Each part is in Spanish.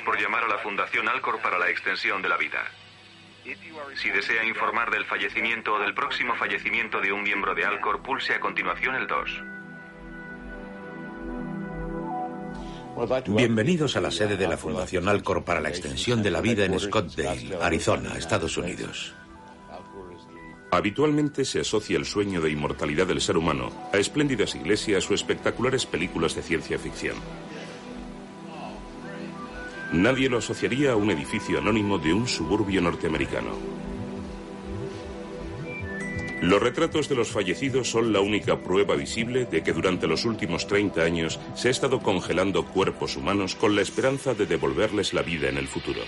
Gracias por llamar a la Fundación Alcor para la extensión de la vida. Si desea informar del fallecimiento o del próximo fallecimiento de un miembro de Alcor, pulse a continuación el 2. Bienvenidos a la sede de la Fundación Alcor para la extensión de la vida en Scottsdale, Arizona, Estados Unidos. Habitualmente se asocia el sueño de inmortalidad del ser humano a espléndidas iglesias o espectaculares películas de ciencia ficción. Nadie lo asociaría a un edificio anónimo de un suburbio norteamericano. Los retratos de los fallecidos son la única prueba visible de que durante los últimos 30 años se ha estado congelando cuerpos humanos con la esperanza de devolverles la vida en el futuro.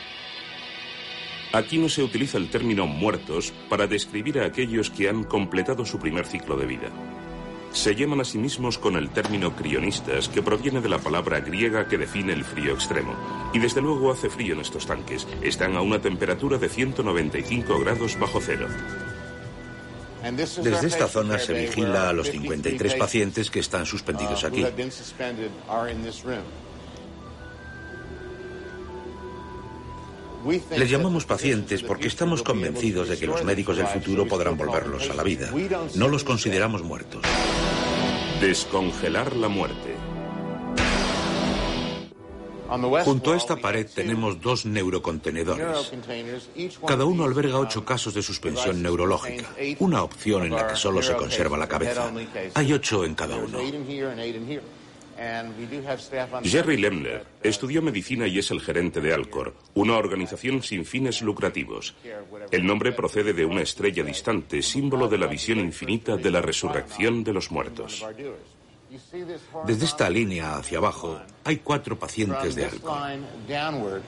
Aquí no se utiliza el término muertos para describir a aquellos que han completado su primer ciclo de vida. Se llaman a sí mismos con el término crionistas, que proviene de la palabra griega que define el frío extremo. Y desde luego hace frío en estos tanques. Están a una temperatura de 195 grados bajo cero. Desde esta zona se vigila a los 53 pacientes que están suspendidos aquí. Les llamamos pacientes porque estamos convencidos de que los médicos del futuro podrán volverlos a la vida. No los consideramos muertos. Descongelar la muerte. Junto a esta pared tenemos dos neurocontenedores. Cada uno alberga ocho casos de suspensión neurológica, una opción en la que solo se conserva la cabeza. Hay ocho en cada uno. Jerry Lemler estudió medicina y es el gerente de Alcor, una organización sin fines lucrativos. El nombre procede de una estrella distante, símbolo de la visión infinita de la resurrección de los muertos. Desde esta línea hacia abajo hay cuatro pacientes de Alcor.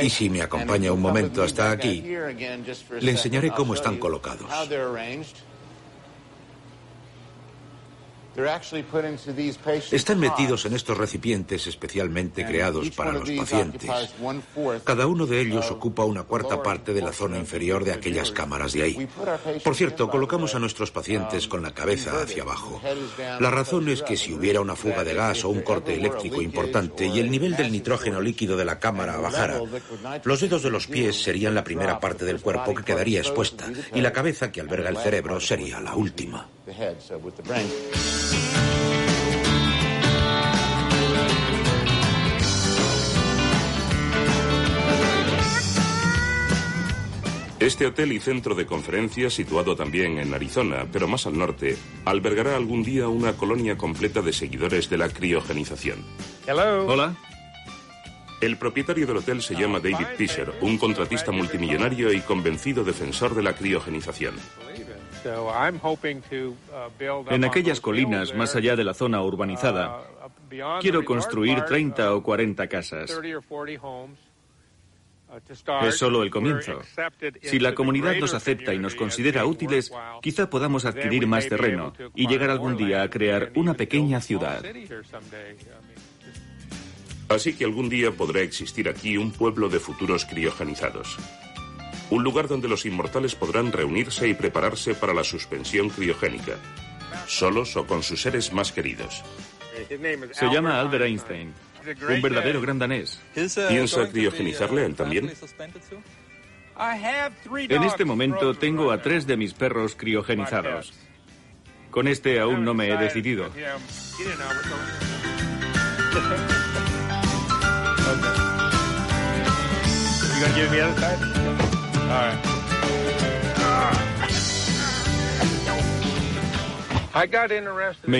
Y si me acompaña un momento hasta aquí, le enseñaré cómo están colocados. Están metidos en estos recipientes especialmente creados para los pacientes. Cada uno de ellos ocupa una cuarta parte de la zona inferior de aquellas cámaras de ahí. Por cierto, colocamos a nuestros pacientes con la cabeza hacia abajo. La razón es que si hubiera una fuga de gas o un corte eléctrico importante y el nivel del nitrógeno líquido de la cámara bajara, los dedos de los pies serían la primera parte del cuerpo que quedaría expuesta y la cabeza que alberga el cerebro sería la última. Este hotel y centro de conferencias, situado también en Arizona, pero más al norte, albergará algún día una colonia completa de seguidores de la criogenización. Hola. El propietario del hotel se llama David Fisher, un contratista multimillonario y convencido defensor de la criogenización. En aquellas colinas más allá de la zona urbanizada, quiero construir 30 o 40 casas. Es solo el comienzo. Si la comunidad nos acepta y nos considera útiles, quizá podamos adquirir más terreno y llegar algún día a crear una pequeña ciudad. Así que algún día podrá existir aquí un pueblo de futuros criogenizados. Un lugar donde los inmortales podrán reunirse y prepararse para la suspensión criogénica, solos o con sus seres más queridos. Se llama Albert Einstein, un verdadero gran danés. ¿Piensa criogenizarle a él también? En este momento tengo a tres de mis perros criogenizados. Con este aún no me he decidido. Me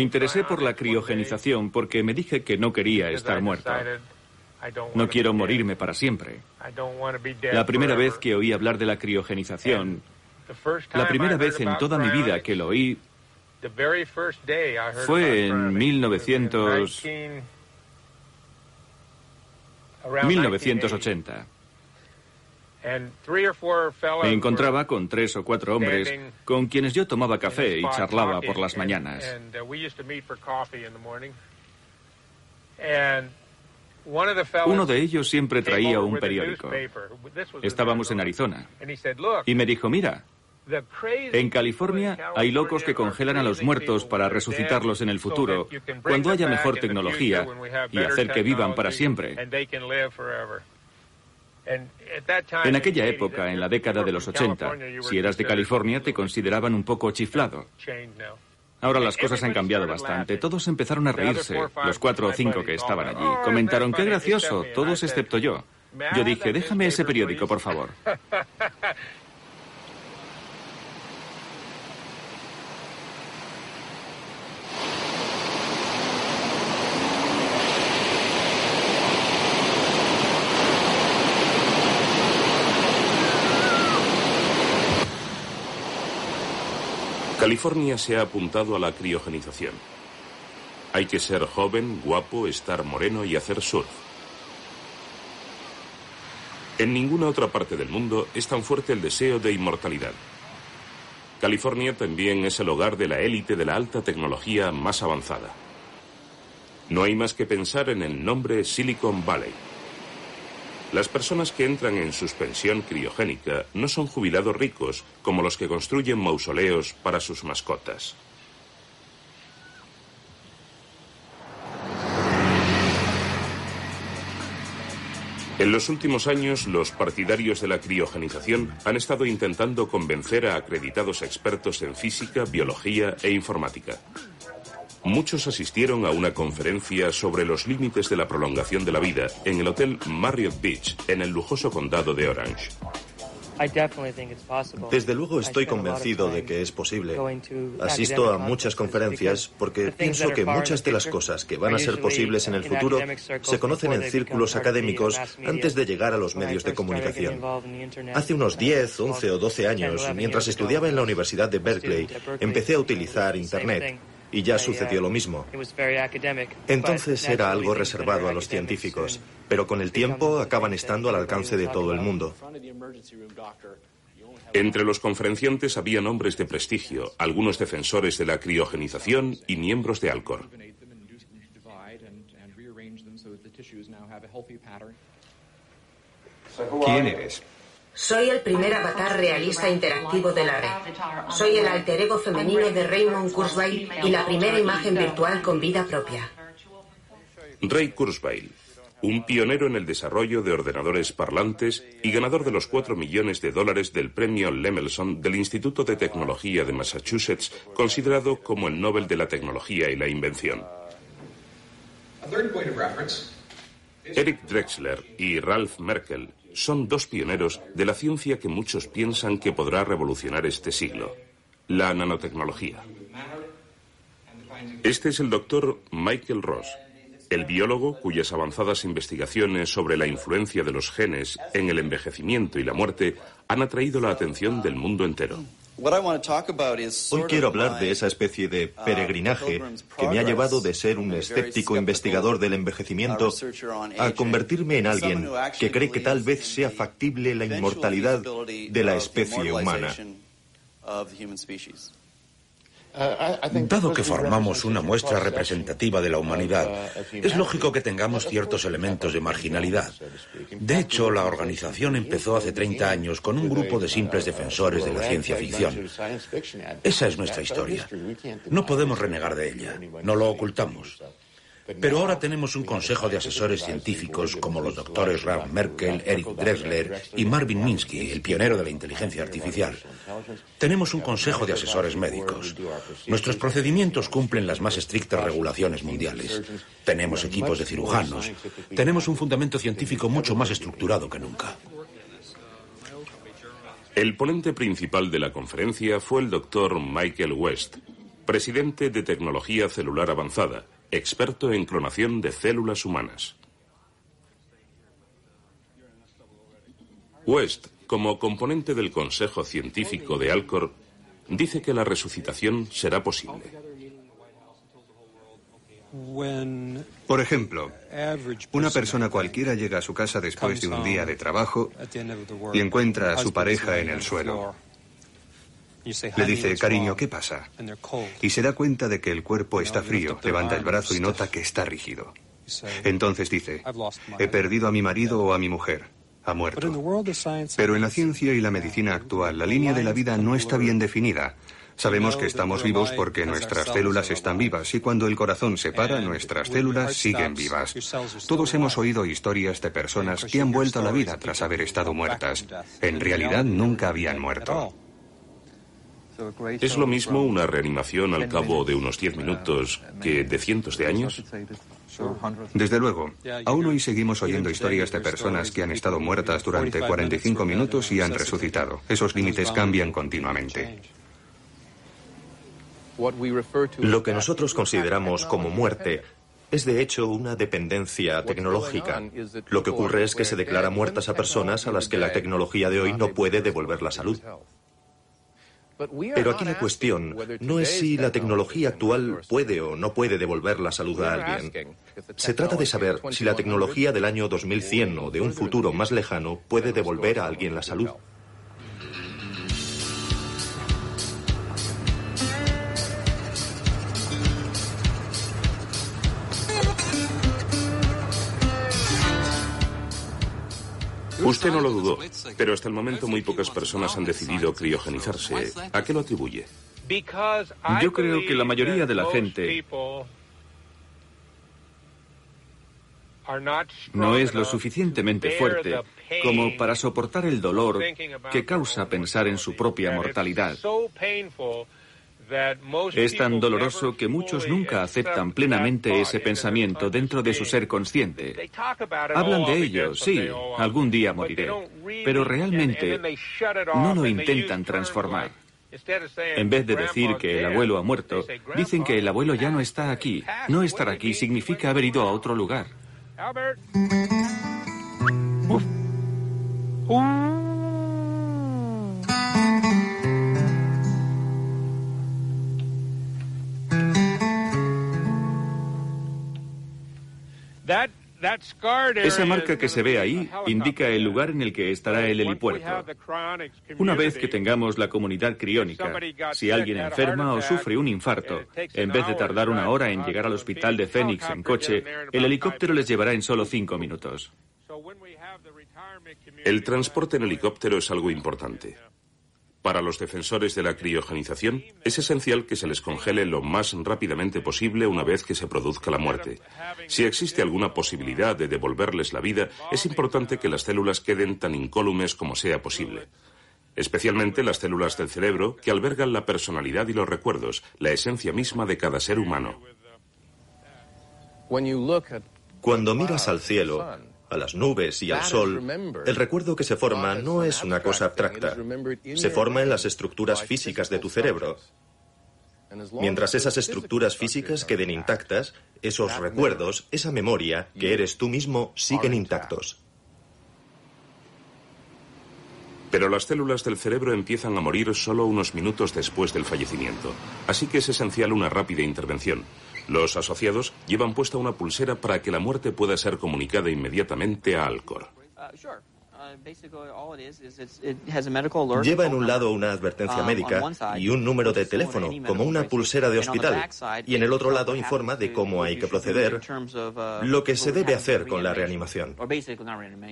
interesé por la criogenización porque me dije que no quería estar muerto. No quiero morirme para siempre. La primera vez que oí hablar de la criogenización, la primera vez en toda mi vida que lo oí, fue en 1900... 1980. Me encontraba con tres o cuatro hombres con quienes yo tomaba café y charlaba por las mañanas. Uno de ellos siempre traía un periódico. Estábamos en Arizona. Y me dijo, mira, En California hay locos que congelan a los muertos para resucitarlos en el futuro, cuando haya mejor tecnología y hacer que vivan para siempre. En aquella época, en la década de los 80, si eras de California te consideraban un poco chiflado. Ahora las cosas han cambiado bastante. Todos empezaron a reírse. Los cuatro o cinco que estaban allí comentaron, qué gracioso, todos excepto yo. Yo dije, déjame ese periódico, por favor. California se ha apuntado a la criogenización. Hay que ser joven, guapo, estar moreno y hacer surf. En ninguna otra parte del mundo es tan fuerte el deseo de inmortalidad. California también es el hogar de la élite de la alta tecnología más avanzada. No hay más que pensar en el nombre Silicon Valley. Las personas que entran en suspensión criogénica no son jubilados ricos como los que construyen mausoleos para sus mascotas. En los últimos años, los partidarios de la criogenización han estado intentando convencer a acreditados expertos en física, biología e informática. Muchos asistieron a una conferencia sobre los límites de la prolongación de la vida en el Hotel Marriott Beach, en el lujoso condado de Orange. Desde luego estoy convencido de que es posible. Asisto a muchas conferencias porque pienso que muchas de las cosas que van a ser posibles en el futuro se conocen en círculos académicos antes de llegar a los medios de comunicación. Hace unos 10, 11 o 12 años, mientras estudiaba en la Universidad de Berkeley, empecé a utilizar Internet y ya sucedió lo mismo. Entonces era algo reservado a los científicos, pero con el tiempo acaban estando al alcance de todo el mundo. Entre los conferenciantes había nombres de prestigio, algunos defensores de la criogenización y miembros de Alcor. ¿Quién eres? Soy el primer avatar realista interactivo de la red. Soy el alter ego femenino de Raymond Kurzweil y la primera imagen virtual con vida propia. Ray Kurzweil, un pionero en el desarrollo de ordenadores parlantes y ganador de los 4 millones de dólares del premio Lemelson del Instituto de Tecnología de Massachusetts, considerado como el Nobel de la Tecnología y la Invención. Eric Drexler y Ralph Merkel son dos pioneros de la ciencia que muchos piensan que podrá revolucionar este siglo, la nanotecnología. Este es el doctor Michael Ross, el biólogo cuyas avanzadas investigaciones sobre la influencia de los genes en el envejecimiento y la muerte han atraído la atención del mundo entero. Hoy quiero hablar de esa especie de uh, peregrinaje que me ha llevado de ser un escéptico investigador del envejecimiento a convertirme en alguien que cree que tal vez sea factible la inmortalidad de la especie humana. Dado que formamos una muestra representativa de la humanidad, es lógico que tengamos ciertos elementos de marginalidad. De hecho, la organización empezó hace 30 años con un grupo de simples defensores de la ciencia ficción. Esa es nuestra historia. No podemos renegar de ella. No lo ocultamos. Pero ahora tenemos un consejo de asesores científicos como los doctores Ralph Merkel, Eric Drexler y Marvin Minsky, el pionero de la inteligencia artificial. Tenemos un consejo de asesores médicos. Nuestros procedimientos cumplen las más estrictas regulaciones mundiales. Tenemos equipos de cirujanos. Tenemos un fundamento científico mucho más estructurado que nunca. El ponente principal de la conferencia fue el doctor Michael West, presidente de Tecnología Celular Avanzada, experto en clonación de células humanas. West, como componente del Consejo Científico de Alcor, dice que la resucitación será posible. Por ejemplo, una persona cualquiera llega a su casa después de un día de trabajo y encuentra a su pareja en el suelo. Le dice, cariño, ¿qué pasa? Y se da cuenta de que el cuerpo está frío, levanta el brazo y nota que está rígido. Entonces dice, he perdido a mi marido o a mi mujer. ha muerto. Pero en la ciencia y la medicina actual, la línea de la vida no está bien definida. Sabemos que estamos vivos porque nuestras células están vivas y cuando el corazón se para, nuestras células siguen vivas. Todos hemos oído historias de personas que han vuelto a la vida tras haber estado muertas. En realidad nunca habían muerto. ¿Es lo mismo una reanimación al cabo de unos 10 minutos que de cientos de años? Desde luego, aún hoy seguimos oyendo historias de personas que han estado muertas durante 45 minutos y han resucitado. Esos límites cambian continuamente. Lo que nosotros consideramos como muerte es de hecho una dependencia tecnológica. Lo que ocurre es que se declara muertas a personas a las que la tecnología de hoy no puede devolver la salud. Pero aquí la cuestión no es si la tecnología actual puede o no puede devolver la salud a alguien. Se trata de saber si la tecnología del año 2100 o de un futuro más lejano puede devolver a alguien la salud. Usted no lo dudó, pero hasta el momento muy pocas personas han decidido criogenizarse. ¿A qué lo atribuye? Yo creo que la mayoría de la gente no es lo suficientemente fuerte como para soportar el dolor que causa pensar en su propia mortalidad. Es tan doloroso que muchos nunca aceptan plenamente ese pensamiento dentro de su ser consciente. Hablan de ello, sí, algún día moriré, pero realmente no lo intentan transformar. En vez de decir que el abuelo ha muerto, dicen que el abuelo ya no está aquí. No estar aquí significa haber ido a otro lugar. Esa marca que se ve ahí indica el lugar en el que estará el helipuerto. Una vez que tengamos la comunidad criónica, si alguien enferma o sufre un infarto, en vez de tardar una hora en llegar al hospital de Phoenix en coche, el helicóptero les llevará en solo cinco minutos. El transporte en helicóptero es algo importante. Para los defensores de la criogenización, es esencial que se les congele lo más rápidamente posible una vez que se produzca la muerte. Si existe alguna posibilidad de devolverles la vida, es importante que las células queden tan incólumes como sea posible. Especialmente las células del cerebro que albergan la personalidad y los recuerdos, la esencia misma de cada ser humano. Cuando miras al cielo, a las nubes y al sol, el recuerdo que se forma no es una cosa abstracta. Se forma en las estructuras físicas de tu cerebro. Mientras esas estructuras físicas queden intactas, esos recuerdos, esa memoria, que eres tú mismo, siguen intactos. Pero las células del cerebro empiezan a morir solo unos minutos después del fallecimiento. Así que es esencial una rápida intervención. Los asociados llevan puesta una pulsera para que la muerte pueda ser comunicada inmediatamente a Alcor. Lleva en un lado una advertencia médica y un número de teléfono, como una pulsera de hospital, y en el otro lado informa de cómo hay que proceder, lo que se debe hacer con la reanimación.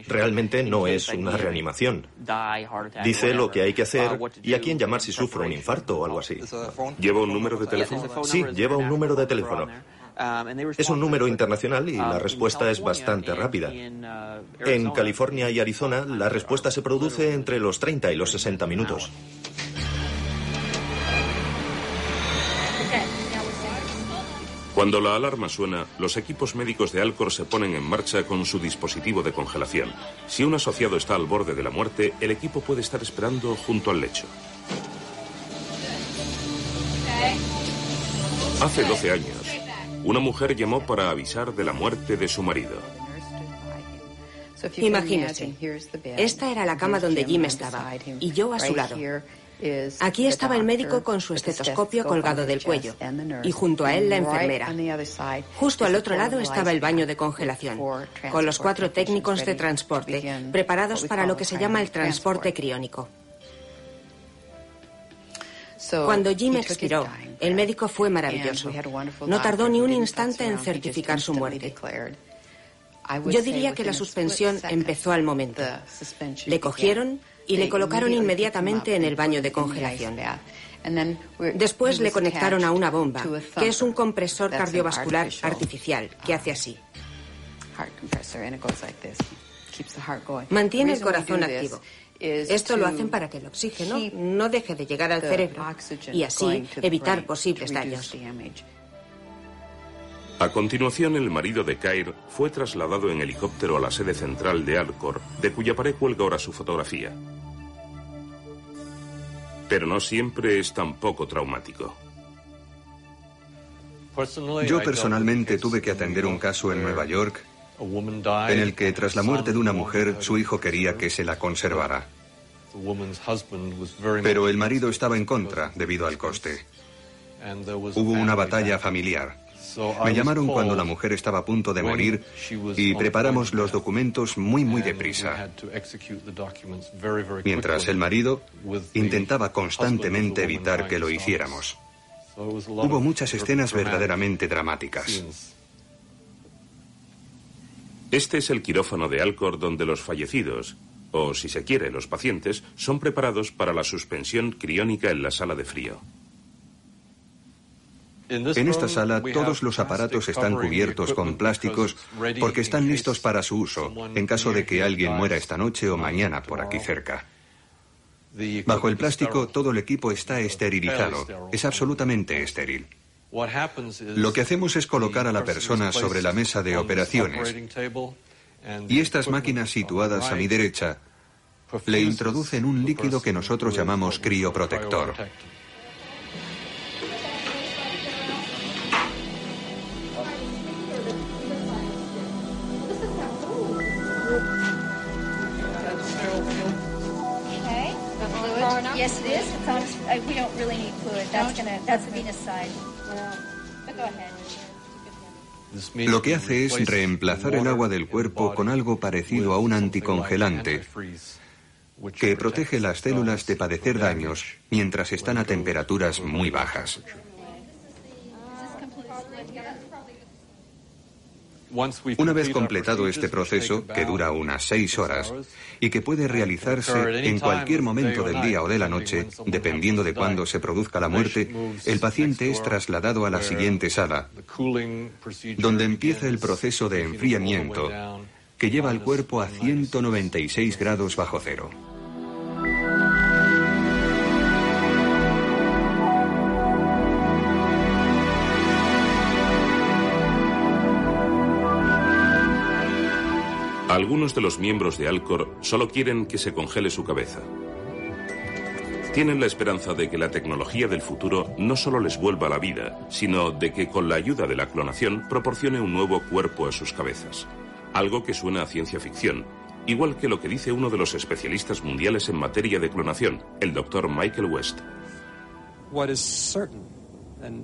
Realmente no es una reanimación. Dice lo que hay que hacer y a quién llamar si sufre un infarto o algo así. ¿Lleva un número de teléfono? Sí, lleva un número de teléfono. Es un número internacional y la respuesta es bastante rápida. En California y Arizona, la respuesta se produce entre los 30 y los 60 minutos. Cuando la alarma suena, los equipos médicos de Alcor se ponen en marcha con su dispositivo de congelación. Si un asociado está al borde de la muerte, el equipo puede estar esperando junto al lecho. Hace 12 años, una mujer llamó para avisar de la muerte de su marido. Imagínese, esta era la cama donde Jim estaba y yo a su lado. Aquí estaba el médico con su estetoscopio colgado del cuello y junto a él la enfermera. Justo al otro lado estaba el baño de congelación, con los cuatro técnicos de transporte, preparados para lo que se llama el transporte criónico. Cuando Jim expiró, el médico fue maravilloso. No tardó ni un instante en certificar su muerte. Yo diría que la suspensión empezó al momento. Le cogieron y le colocaron inmediatamente en el baño de congelación. Después le conectaron a una bomba, que es un compresor cardiovascular artificial, que hace así. Mantiene el corazón activo. Esto lo hacen para que el oxígeno no deje de llegar al cerebro y así evitar posibles daños. A continuación, el marido de Kair fue trasladado en helicóptero a la sede central de Alcor, de cuya pared cuelga ahora su fotografía. Pero no siempre es tan poco traumático. Yo personalmente tuve que atender un caso en Nueva York en el que tras la muerte de una mujer su hijo quería que se la conservara. Pero el marido estaba en contra debido al coste. Hubo una batalla familiar. Me llamaron cuando la mujer estaba a punto de morir y preparamos los documentos muy muy deprisa. Mientras el marido intentaba constantemente evitar que lo hiciéramos. Hubo muchas escenas verdaderamente dramáticas. Este es el quirófano de Alcor donde los fallecidos, o si se quiere, los pacientes, son preparados para la suspensión criónica en la sala de frío. En esta sala todos los aparatos están cubiertos con plásticos porque están listos para su uso en caso de que alguien muera esta noche o mañana por aquí cerca. Bajo el plástico todo el equipo está esterilizado, es absolutamente estéril. Lo que hacemos es colocar a la persona sobre la mesa de operaciones y estas máquinas situadas a mi derecha le introducen un líquido que nosotros llamamos crioprotector. Yes, it is. It's on, uh, we don't really need fluid. That's gonna, that's the venous side. Lo que hace es reemplazar el agua del cuerpo con algo parecido a un anticongelante que protege las células de padecer daños mientras están a temperaturas muy bajas. Una vez completado este proceso, que dura unas seis horas, y que puede realizarse en cualquier momento del día o de la noche, dependiendo de cuándo se produzca la muerte, el paciente es trasladado a la siguiente sala, donde empieza el proceso de enfriamiento, que lleva al cuerpo a 196 grados bajo cero. Algunos de los miembros de Alcor solo quieren que se congele su cabeza. Tienen la esperanza de que la tecnología del futuro no solo les vuelva la vida, sino de que con la ayuda de la clonación proporcione un nuevo cuerpo a sus cabezas. Algo que suena a ciencia ficción, igual que lo que dice uno de los especialistas mundiales en materia de clonación, el doctor Michael West.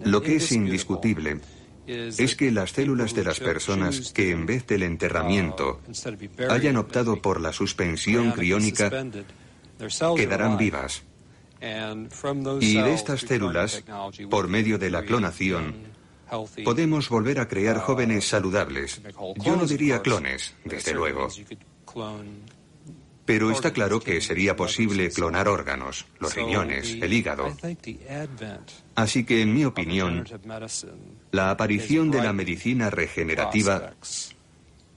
Lo que es indiscutible es que las células de las personas que en vez del enterramiento hayan optado por la suspensión criónica quedarán vivas. Y de estas células, por medio de la clonación, podemos volver a crear jóvenes saludables. Yo no diría clones, desde luego. Pero está claro que sería posible clonar órganos, los riñones, el hígado. Así que, en mi opinión, la aparición de la medicina regenerativa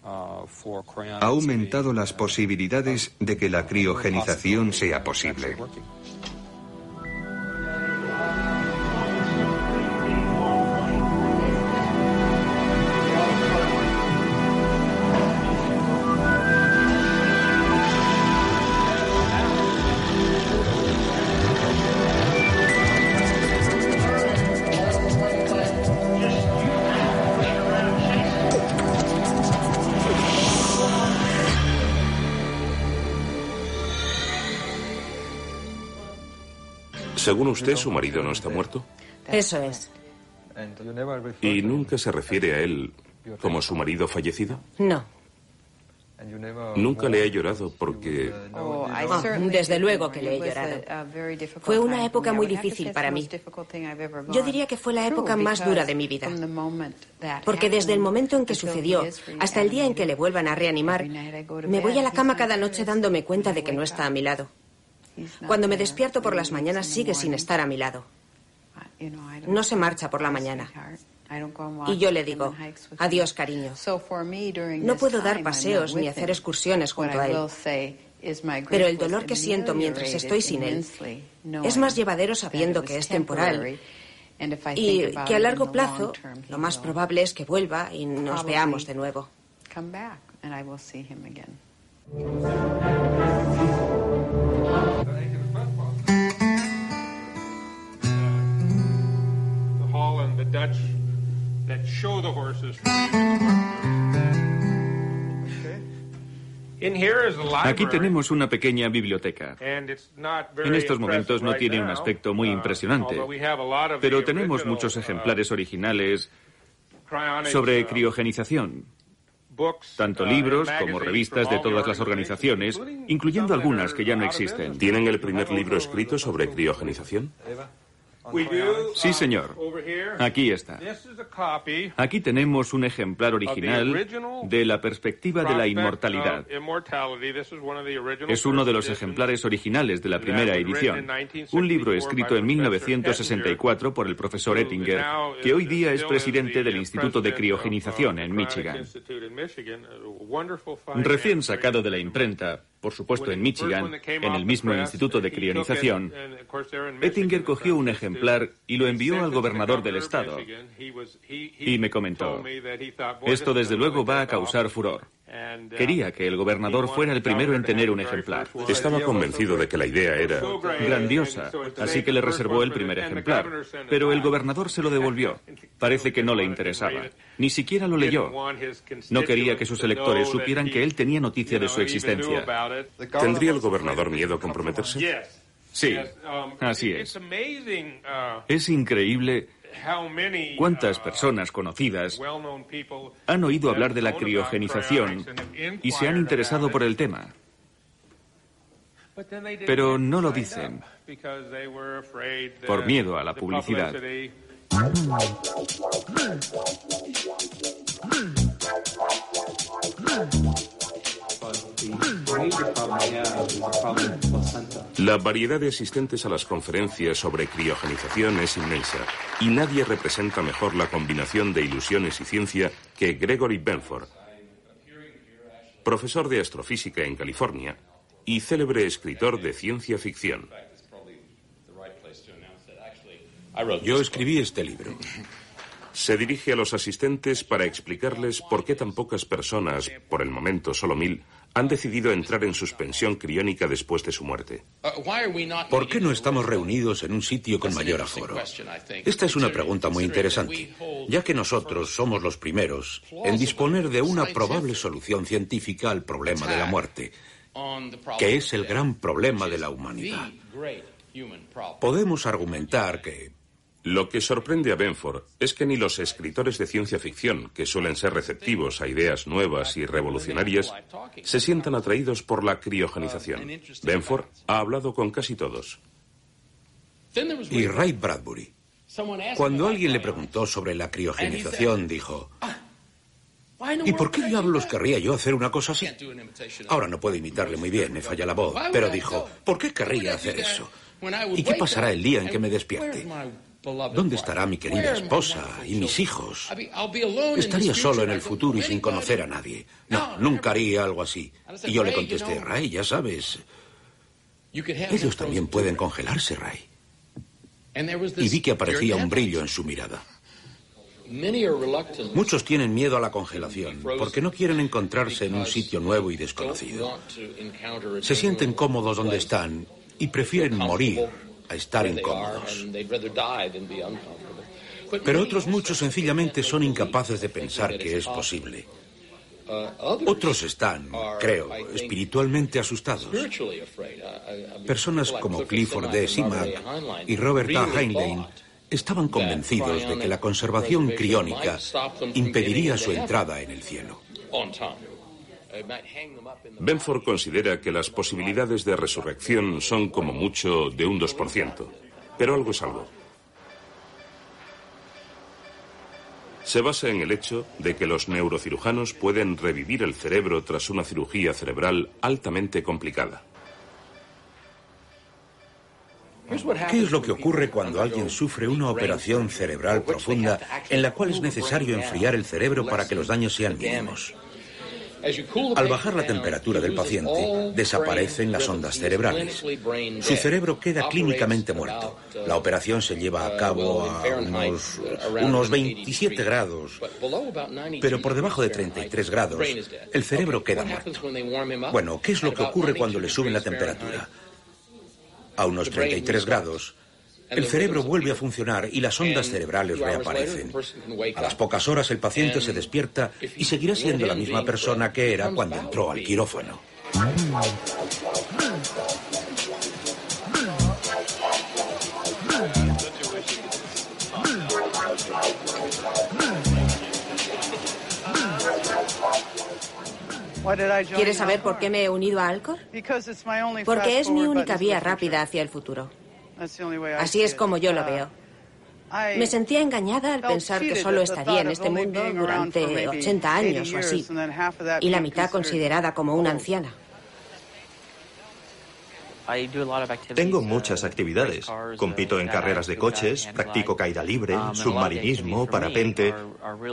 ha aumentado las posibilidades de que la criogenización sea posible. Según usted, su marido no está muerto. Eso es. ¿Y nunca se refiere a él como su marido fallecido? No. Nunca le he llorado porque... Oh, desde luego que le he llorado. Fue una época muy difícil para mí. Yo diría que fue la época más dura de mi vida. Porque desde el momento en que sucedió hasta el día en que le vuelvan a reanimar, me voy a la cama cada noche dándome cuenta de que no está a mi lado. Cuando me despierto por las mañanas sigue sin estar a mi lado. No se marcha por la mañana. Y yo le digo, adiós cariño. No puedo dar paseos ni hacer excursiones junto a él. Pero el dolor que siento mientras estoy sin él es más llevadero sabiendo que es temporal y que a largo plazo lo más probable es que vuelva y nos veamos de nuevo. Aquí tenemos una pequeña biblioteca. En estos momentos no tiene un aspecto muy uh, impresionante, pero tenemos muchos uh, ejemplares originales sobre uh, criogenización, tanto libros como revistas de todas las organizaciones, incluyendo algunas que ya no existen. ¿Tienen el primer libro escrito sobre criogenización? Sí, señor. Aquí está. Aquí tenemos un ejemplar original de la perspectiva de la inmortalidad. Es uno de los ejemplares originales de la primera edición. Un libro escrito en 1964 por el profesor Ettinger, que hoy día es presidente del Instituto de Criogenización en Michigan. Recién sacado de la imprenta, por supuesto en Michigan, en el mismo Instituto de Crionización, Ettinger cogió un ejemplar y lo envió al gobernador del estado. Y me comentó, esto desde luego va a causar furor. Quería que el gobernador fuera el primero en tener un ejemplar. Estaba convencido de que la idea era grandiosa, así que le reservó el primer ejemplar. Pero el gobernador se lo devolvió. Parece que no le interesaba. Ni siquiera lo leyó. No quería que sus electores supieran que él tenía noticia de su existencia. ¿Tendría el gobernador miedo a comprometerse? Sí, así es. Es increíble ¿Cuántas personas conocidas han oído hablar de la criogenización y se han interesado por el tema? Pero no lo dicen por miedo a la publicidad. La variedad de asistentes a las conferencias sobre criogenización es inmensa y nadie representa mejor la combinación de ilusiones y ciencia que Gregory Benford, profesor de astrofísica en California y célebre escritor de ciencia ficción. Yo escribí este libro se dirige a los asistentes para explicarles por qué tan pocas personas, por el momento solo mil, han decidido entrar en suspensión criónica después de su muerte. ¿Por qué no estamos reunidos en un sitio con mayor aforo? Esta es una pregunta muy interesante, ya que nosotros somos los primeros en disponer de una probable solución científica al problema de la muerte, que es el gran problema de la humanidad. Podemos argumentar que lo que sorprende a Benford es que ni los escritores de ciencia ficción, que suelen ser receptivos a ideas nuevas y revolucionarias, se sientan atraídos por la criogenización. Benford ha hablado con casi todos. Y Ray Bradbury. Cuando alguien le preguntó sobre la criogenización, dijo, ¿Y por qué diablos querría yo hacer una cosa así? Ahora no puedo imitarle muy bien, me falla la voz, pero dijo, ¿por qué querría hacer eso? ¿Y qué pasará el día en que me despierte? ¿Dónde estará mi querida esposa y mis hijos? Estaría solo en el futuro y sin conocer a nadie. No, nunca haría algo así. Y yo le contesté, Ray, ya sabes, ellos también pueden congelarse, Ray. Y vi que aparecía un brillo en su mirada. Muchos tienen miedo a la congelación porque no quieren encontrarse en un sitio nuevo y desconocido. Se sienten cómodos donde están y prefieren morir a estar incómodos. Pero otros muchos sencillamente son incapaces de pensar que es posible. Otros están, creo, espiritualmente asustados. Personas como Clifford D. Simak y Robert A. Heinlein estaban convencidos de que la conservación criónica impediría su entrada en el cielo. Benford considera que las posibilidades de resurrección son como mucho de un 2%, pero algo es algo. Se basa en el hecho de que los neurocirujanos pueden revivir el cerebro tras una cirugía cerebral altamente complicada. ¿Qué es lo que ocurre cuando alguien sufre una operación cerebral profunda en la cual es necesario enfriar el cerebro para que los daños sean mínimos? Al bajar la temperatura del paciente, desaparecen las ondas cerebrales. Su cerebro queda clínicamente muerto. La operación se lleva a cabo a unos, unos 27 grados, pero por debajo de 33 grados, el cerebro queda muerto. Bueno, ¿qué es lo que ocurre cuando le suben la temperatura? A unos 33 grados, el cerebro vuelve a funcionar y las ondas cerebrales reaparecen. A las pocas horas el paciente se despierta y seguirá siendo la misma persona que era cuando entró al quirófano. ¿Quieres saber por qué me he unido a Alcor? Porque es mi única vía rápida hacia el futuro. Así es como yo lo veo. Me sentía engañada al pensar que solo estaría en este mundo durante 80 años o así, y la mitad considerada como una anciana. Tengo muchas actividades. Compito en carreras de coches, practico caída libre, submarinismo, parapente.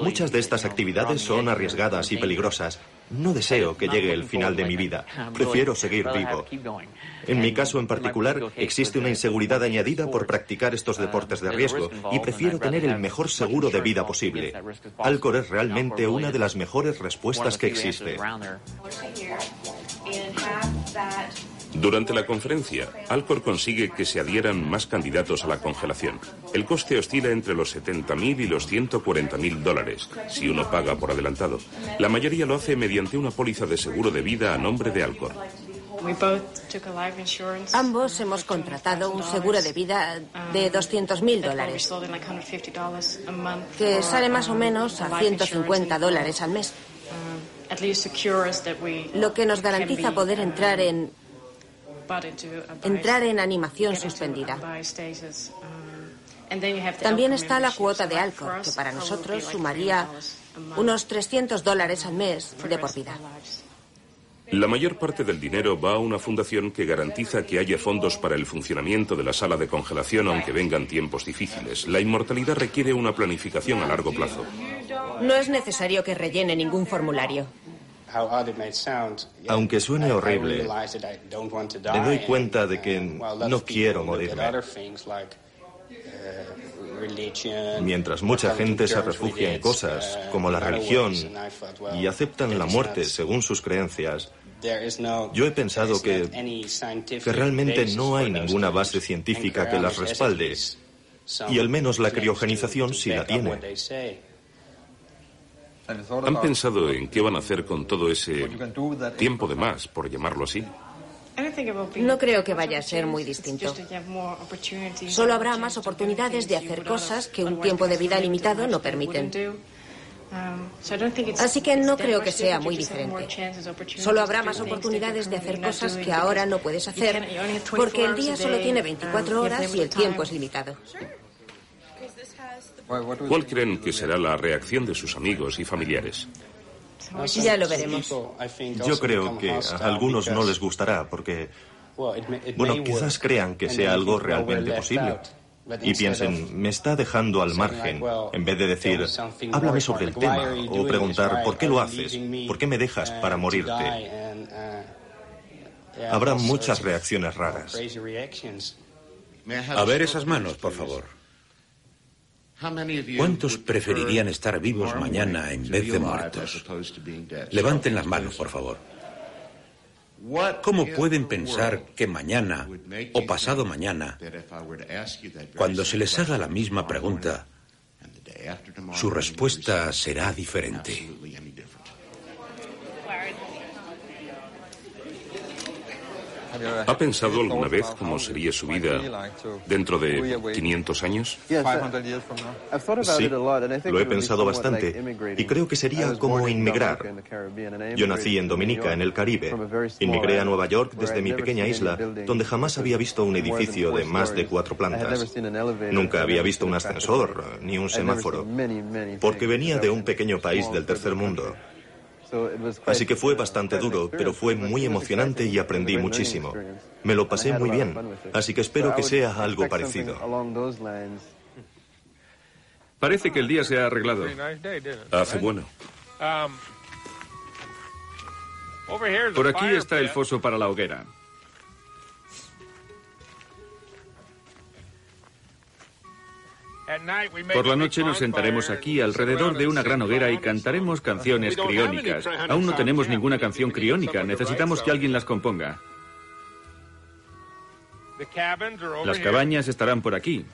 Muchas de estas actividades son arriesgadas y peligrosas. No deseo que llegue el final de mi vida. Prefiero seguir vivo. En mi caso en particular, existe una inseguridad añadida por practicar estos deportes de riesgo y prefiero tener el mejor seguro de vida posible. Alcor es realmente una de las mejores respuestas que existe. Durante la conferencia, Alcor consigue que se adhieran más candidatos a la congelación. El coste oscila entre los 70.000 y los 140.000 dólares, si uno paga por adelantado. La mayoría lo hace mediante una póliza de seguro de vida a nombre de Alcor. Ambos hemos contratado un seguro de vida de 200.000 dólares, que sale más o menos a 150 dólares al mes, lo que nos garantiza poder entrar en entrar en animación suspendida. También está la cuota de Alcor, que para nosotros sumaría unos 300 dólares al mes de por vida. La mayor parte del dinero va a una fundación que garantiza que haya fondos para el funcionamiento de la sala de congelación aunque vengan tiempos difíciles. La inmortalidad requiere una planificación a largo plazo. No es necesario que rellene ningún formulario. Aunque suene horrible, me doy cuenta de que no quiero morirme. Mientras mucha gente se refugia en cosas como la religión y aceptan la muerte según sus creencias, yo he pensado que, que realmente no hay ninguna base científica que las respalde, y al menos la criogenización sí la tiene. ¿Han pensado en qué van a hacer con todo ese tiempo de más, por llamarlo así? No creo que vaya a ser muy distinto. Solo habrá más oportunidades de hacer cosas que un tiempo de vida limitado no permiten. Así que no creo que sea muy diferente. Solo habrá más oportunidades de hacer cosas que ahora no puedes hacer porque el día solo tiene 24 horas y el tiempo es limitado. ¿Cuál creen que será la reacción de sus amigos y familiares? Ya lo veremos. Yo creo que a algunos no les gustará porque, bueno, quizás crean que sea algo realmente posible. Y piensen, me está dejando al margen, en vez de decir, háblame sobre el tema, o preguntar, ¿por qué lo haces? ¿Por qué me dejas para morirte? Habrá muchas reacciones raras. A ver esas manos, por favor. ¿Cuántos preferirían estar vivos mañana en vez de muertos? Levanten las manos, por favor. ¿Cómo pueden pensar que mañana o pasado mañana, cuando se les haga la misma pregunta, su respuesta será diferente? ¿Ha pensado alguna vez cómo sería su vida dentro de 500 años? Sí, lo he pensado bastante y creo que sería como inmigrar. Yo nací en Dominica, en el Caribe. Inmigré a Nueva York desde mi pequeña isla, donde jamás había visto un edificio de más de cuatro plantas. Nunca había visto un ascensor ni un semáforo, porque venía de un pequeño país del tercer mundo. Así que fue bastante duro, pero fue muy emocionante y aprendí muchísimo. Me lo pasé muy bien, así que espero que sea algo parecido. Parece que el día se ha arreglado. Hace bueno. Por aquí está el foso para la hoguera. Por la noche nos sentaremos aquí alrededor de una gran hoguera y cantaremos canciones criónicas. Aún no tenemos ninguna canción criónica, necesitamos que alguien las componga. Las cabañas estarán por aquí.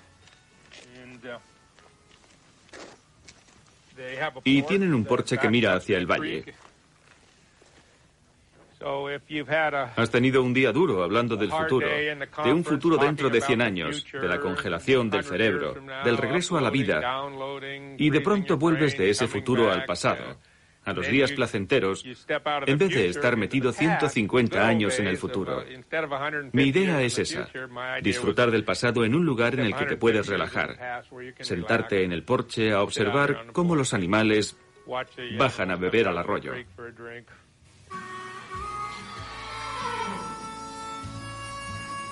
Y tienen un porche que mira hacia el valle. Has tenido un día duro hablando del futuro, de un futuro dentro de 100 años, de la congelación del cerebro, del regreso a la vida, y de pronto vuelves de ese futuro al pasado, a los días placenteros, en vez de estar metido 150 años en el futuro. Mi idea es esa, disfrutar del pasado en un lugar en el que te puedes relajar, sentarte en el porche a observar cómo los animales bajan a beber al arroyo.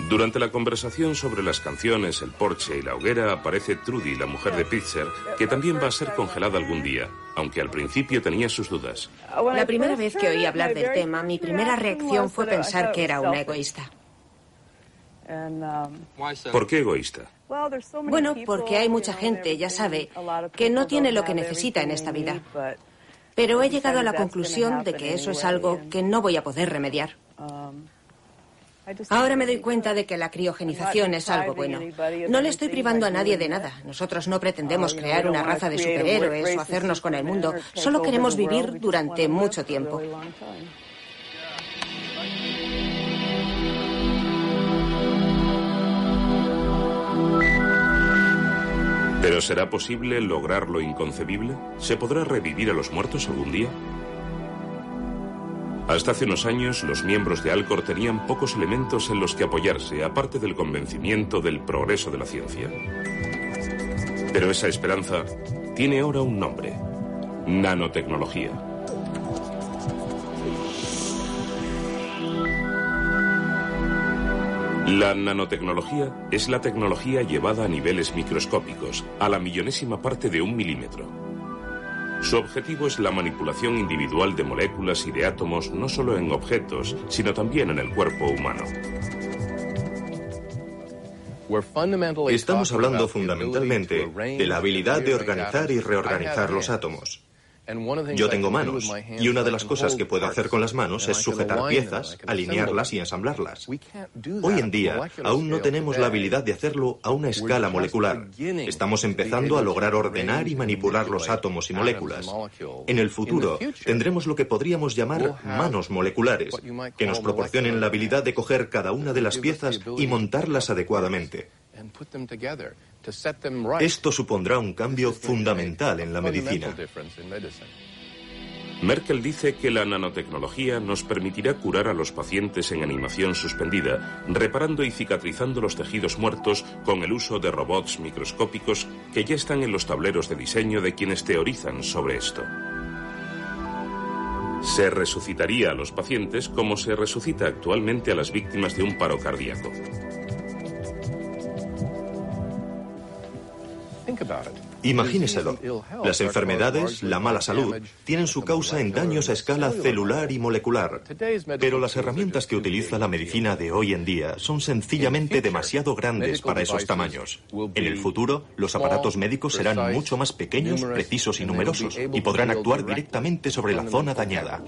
Durante la conversación sobre las canciones, el porche y la hoguera aparece Trudy, la mujer de Pitzer, que también va a ser congelada algún día, aunque al principio tenía sus dudas. La primera vez que oí hablar del tema, mi primera reacción fue pensar que era una egoísta. ¿Por qué egoísta? Bueno, porque hay mucha gente, ya sabe, que no tiene lo que necesita en esta vida. Pero he llegado a la conclusión de que eso es algo que no voy a poder remediar. Ahora me doy cuenta de que la criogenización es algo bueno. No le estoy privando a nadie de nada. Nosotros no pretendemos crear una raza de superhéroes o hacernos con el mundo. Solo queremos vivir durante mucho tiempo. ¿Pero será posible lograr lo inconcebible? ¿Se podrá revivir a los muertos algún día? Hasta hace unos años, los miembros de Alcor tenían pocos elementos en los que apoyarse, aparte del convencimiento del progreso de la ciencia. Pero esa esperanza tiene ahora un nombre, nanotecnología. La nanotecnología es la tecnología llevada a niveles microscópicos, a la millonésima parte de un milímetro. Su objetivo es la manipulación individual de moléculas y de átomos no solo en objetos, sino también en el cuerpo humano. Estamos hablando fundamentalmente de la habilidad de organizar y reorganizar los átomos. Yo tengo manos y una de las cosas que puedo hacer con las manos es sujetar piezas, alinearlas y ensamblarlas. Hoy en día aún no tenemos la habilidad de hacerlo a una escala molecular. Estamos empezando a lograr ordenar y manipular los átomos y moléculas. En el futuro tendremos lo que podríamos llamar manos moleculares, que nos proporcionen la habilidad de coger cada una de las piezas y montarlas adecuadamente. Esto supondrá un cambio fundamental en la medicina. Merkel dice que la nanotecnología nos permitirá curar a los pacientes en animación suspendida, reparando y cicatrizando los tejidos muertos con el uso de robots microscópicos que ya están en los tableros de diseño de quienes teorizan sobre esto. Se resucitaría a los pacientes como se resucita actualmente a las víctimas de un paro cardíaco. Imagíneselo. Las enfermedades, la mala salud, tienen su causa en daños a escala celular y molecular. Pero las herramientas que utiliza la medicina de hoy en día son sencillamente demasiado grandes para esos tamaños. En el futuro, los aparatos médicos serán mucho más pequeños, precisos y numerosos, y podrán actuar directamente sobre la zona dañada.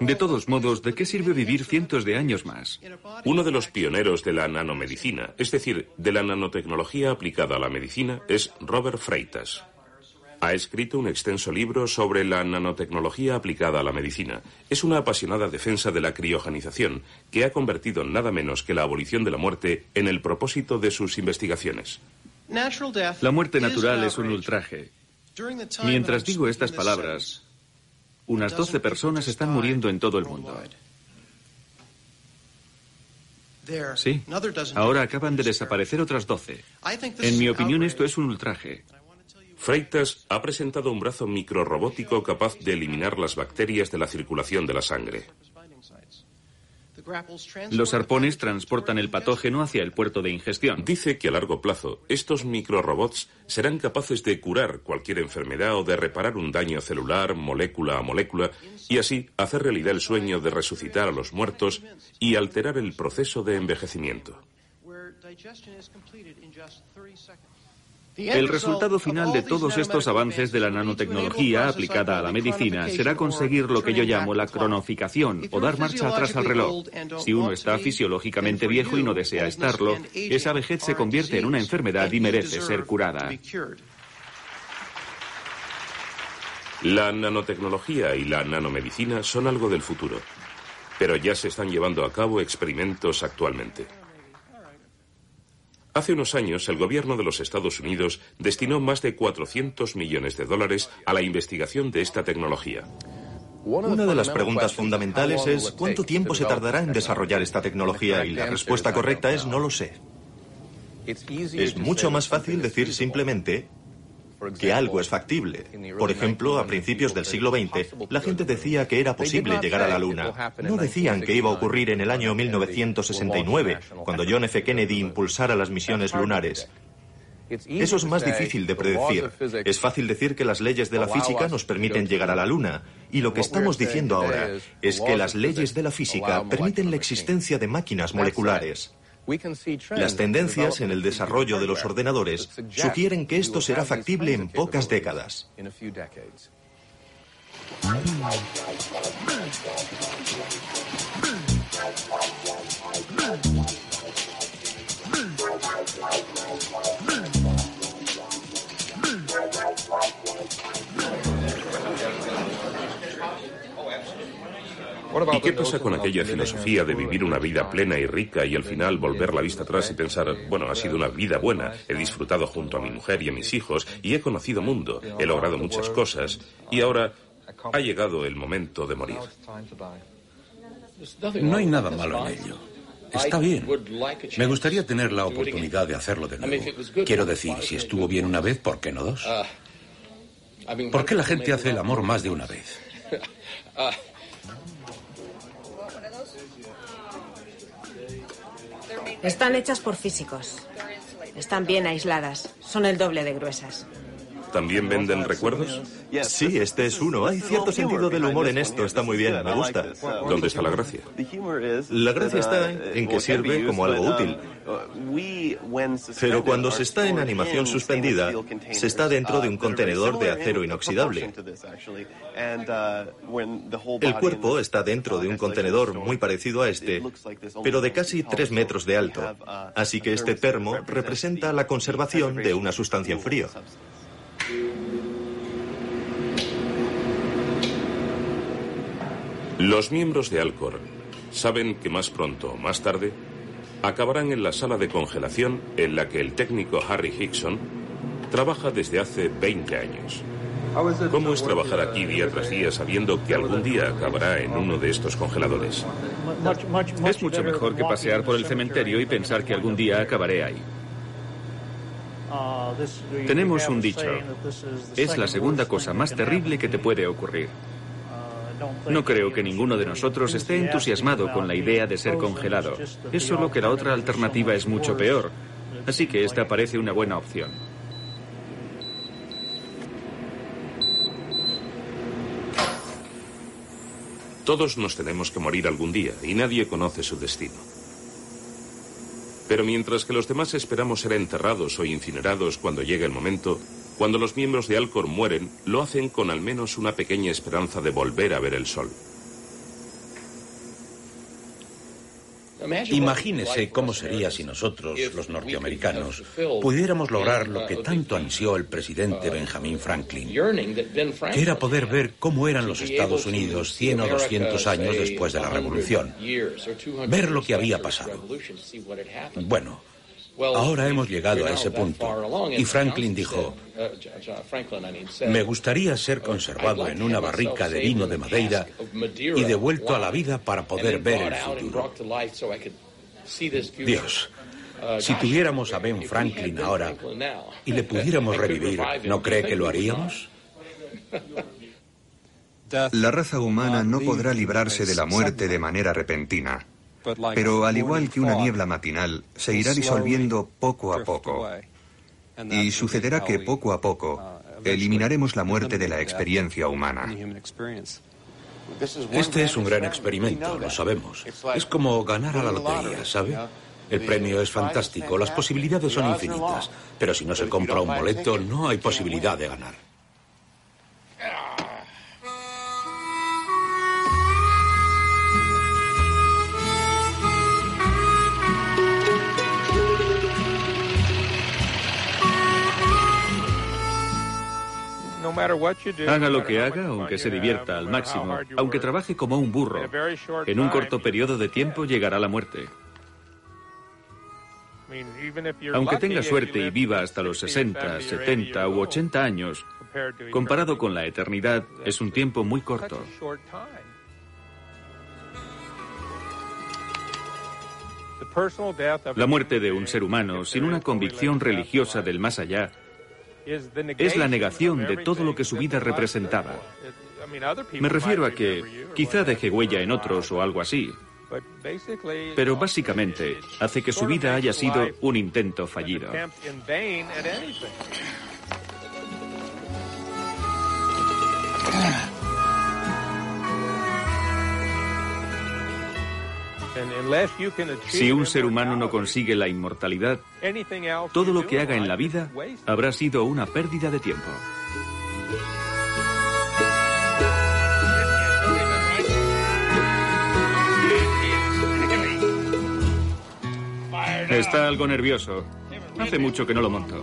De todos modos, ¿de qué sirve vivir cientos de años más? Uno de los pioneros de la nanomedicina, es decir, de la nanotecnología aplicada a la medicina, es Robert Freitas. Ha escrito un extenso libro sobre la nanotecnología aplicada a la medicina. Es una apasionada defensa de la criogenización, que ha convertido nada menos que la abolición de la muerte en el propósito de sus investigaciones. La muerte natural es un ultraje. Mientras digo estas palabras, unas 12 personas están muriendo en todo el mundo. Sí, ahora acaban de desaparecer otras 12. En mi opinión esto es un ultraje. Freitas ha presentado un brazo microrobótico capaz de eliminar las bacterias de la circulación de la sangre. Los arpones transportan el patógeno hacia el puerto de ingestión. Dice que a largo plazo estos microrobots serán capaces de curar cualquier enfermedad o de reparar un daño celular, molécula a molécula, y así hacer realidad el sueño de resucitar a los muertos y alterar el proceso de envejecimiento. El resultado final de todos estos avances de la nanotecnología aplicada a la medicina será conseguir lo que yo llamo la cronoficación o dar marcha atrás al reloj. Si uno está fisiológicamente viejo y no desea estarlo, esa vejez se convierte en una enfermedad y merece ser curada. La nanotecnología y la nanomedicina son algo del futuro, pero ya se están llevando a cabo experimentos actualmente. Hace unos años, el gobierno de los Estados Unidos destinó más de 400 millones de dólares a la investigación de esta tecnología. Una de las preguntas fundamentales es ¿cuánto tiempo se tardará en desarrollar esta tecnología? Y la respuesta correcta es no lo sé. Es mucho más fácil decir simplemente que algo es factible. Por ejemplo, a principios del siglo XX, la gente decía que era posible llegar a la Luna. No decían que iba a ocurrir en el año 1969, cuando John F. Kennedy impulsara las misiones lunares. Eso es más difícil de predecir. Es fácil decir que las leyes de la física nos permiten llegar a la Luna. Y lo que estamos diciendo ahora es que las leyes de la física permiten la existencia de máquinas moleculares. Las tendencias en el desarrollo de los ordenadores sugieren que esto será factible en pocas décadas. ¿Y qué pasa con aquella filosofía de vivir una vida plena y rica y al final volver la vista atrás y pensar, bueno, ha sido una vida buena, he disfrutado junto a mi mujer y a mis hijos y he conocido mundo, he logrado muchas cosas y ahora ha llegado el momento de morir? No hay nada malo en ello. Está bien. Me gustaría tener la oportunidad de hacerlo de nuevo. Quiero decir, si estuvo bien una vez, ¿por qué no dos? ¿Por qué la gente hace el amor más de una vez? Están hechas por físicos. Están bien aisladas. Son el doble de gruesas. ¿También venden recuerdos? Sí, este es uno. Hay cierto sentido del humor en esto. Está muy bien, me gusta. ¿Dónde está la gracia? La gracia está en que sirve como algo útil. Pero cuando se está en animación suspendida, se está dentro de un contenedor de acero inoxidable. El cuerpo está dentro de un contenedor muy parecido a este, pero de casi tres metros de alto. Así que este termo representa la conservación de una sustancia en frío. Los miembros de Alcor saben que más pronto o más tarde acabarán en la sala de congelación en la que el técnico Harry Hickson trabaja desde hace 20 años. ¿Cómo es trabajar aquí día tras día sabiendo que algún día acabará en uno de estos congeladores? Es mucho mejor que pasear por el cementerio y pensar que algún día acabaré ahí. Tenemos un dicho. Es la segunda cosa más terrible que te puede ocurrir. No creo que ninguno de nosotros esté entusiasmado con la idea de ser congelado. Es solo que la otra alternativa es mucho peor. Así que esta parece una buena opción. Todos nos tenemos que morir algún día y nadie conoce su destino. Pero mientras que los demás esperamos ser enterrados o incinerados cuando llegue el momento, cuando los miembros de Alcor mueren, lo hacen con al menos una pequeña esperanza de volver a ver el sol. Imagínese cómo sería si nosotros, los norteamericanos, pudiéramos lograr lo que tanto ansió el presidente Benjamin Franklin, que era poder ver cómo eran los Estados Unidos 100 o 200 años después de la Revolución, ver lo que había pasado. Bueno, Ahora hemos llegado a ese punto. Y Franklin dijo, me gustaría ser conservado en una barrica de vino de Madeira y devuelto a la vida para poder ver el futuro. Dios, si tuviéramos a Ben Franklin ahora y le pudiéramos revivir, ¿no cree que lo haríamos? La raza humana no podrá librarse de la muerte de manera repentina. Pero al igual que una niebla matinal, se irá disolviendo poco a poco. Y sucederá que poco a poco eliminaremos la muerte de la experiencia humana. Este es un gran experimento, lo sabemos. Es como ganar a la lotería, ¿sabe? El premio es fantástico, las posibilidades son infinitas, pero si no se compra un boleto no hay posibilidad de ganar. Haga lo que haga, aunque se divierta al máximo, aunque trabaje como un burro, en un corto periodo de tiempo llegará la muerte. Aunque tenga suerte y viva hasta los 60, 70 u 80 años, comparado con la eternidad, es un tiempo muy corto. La muerte de un ser humano sin una convicción religiosa del más allá es la negación de todo lo que su vida representaba. Me refiero a que quizá deje huella en otros o algo así, pero básicamente hace que su vida haya sido un intento fallido. Si un ser humano no consigue la inmortalidad, todo lo que haga en la vida habrá sido una pérdida de tiempo. Está algo nervioso. Hace mucho que no lo monto.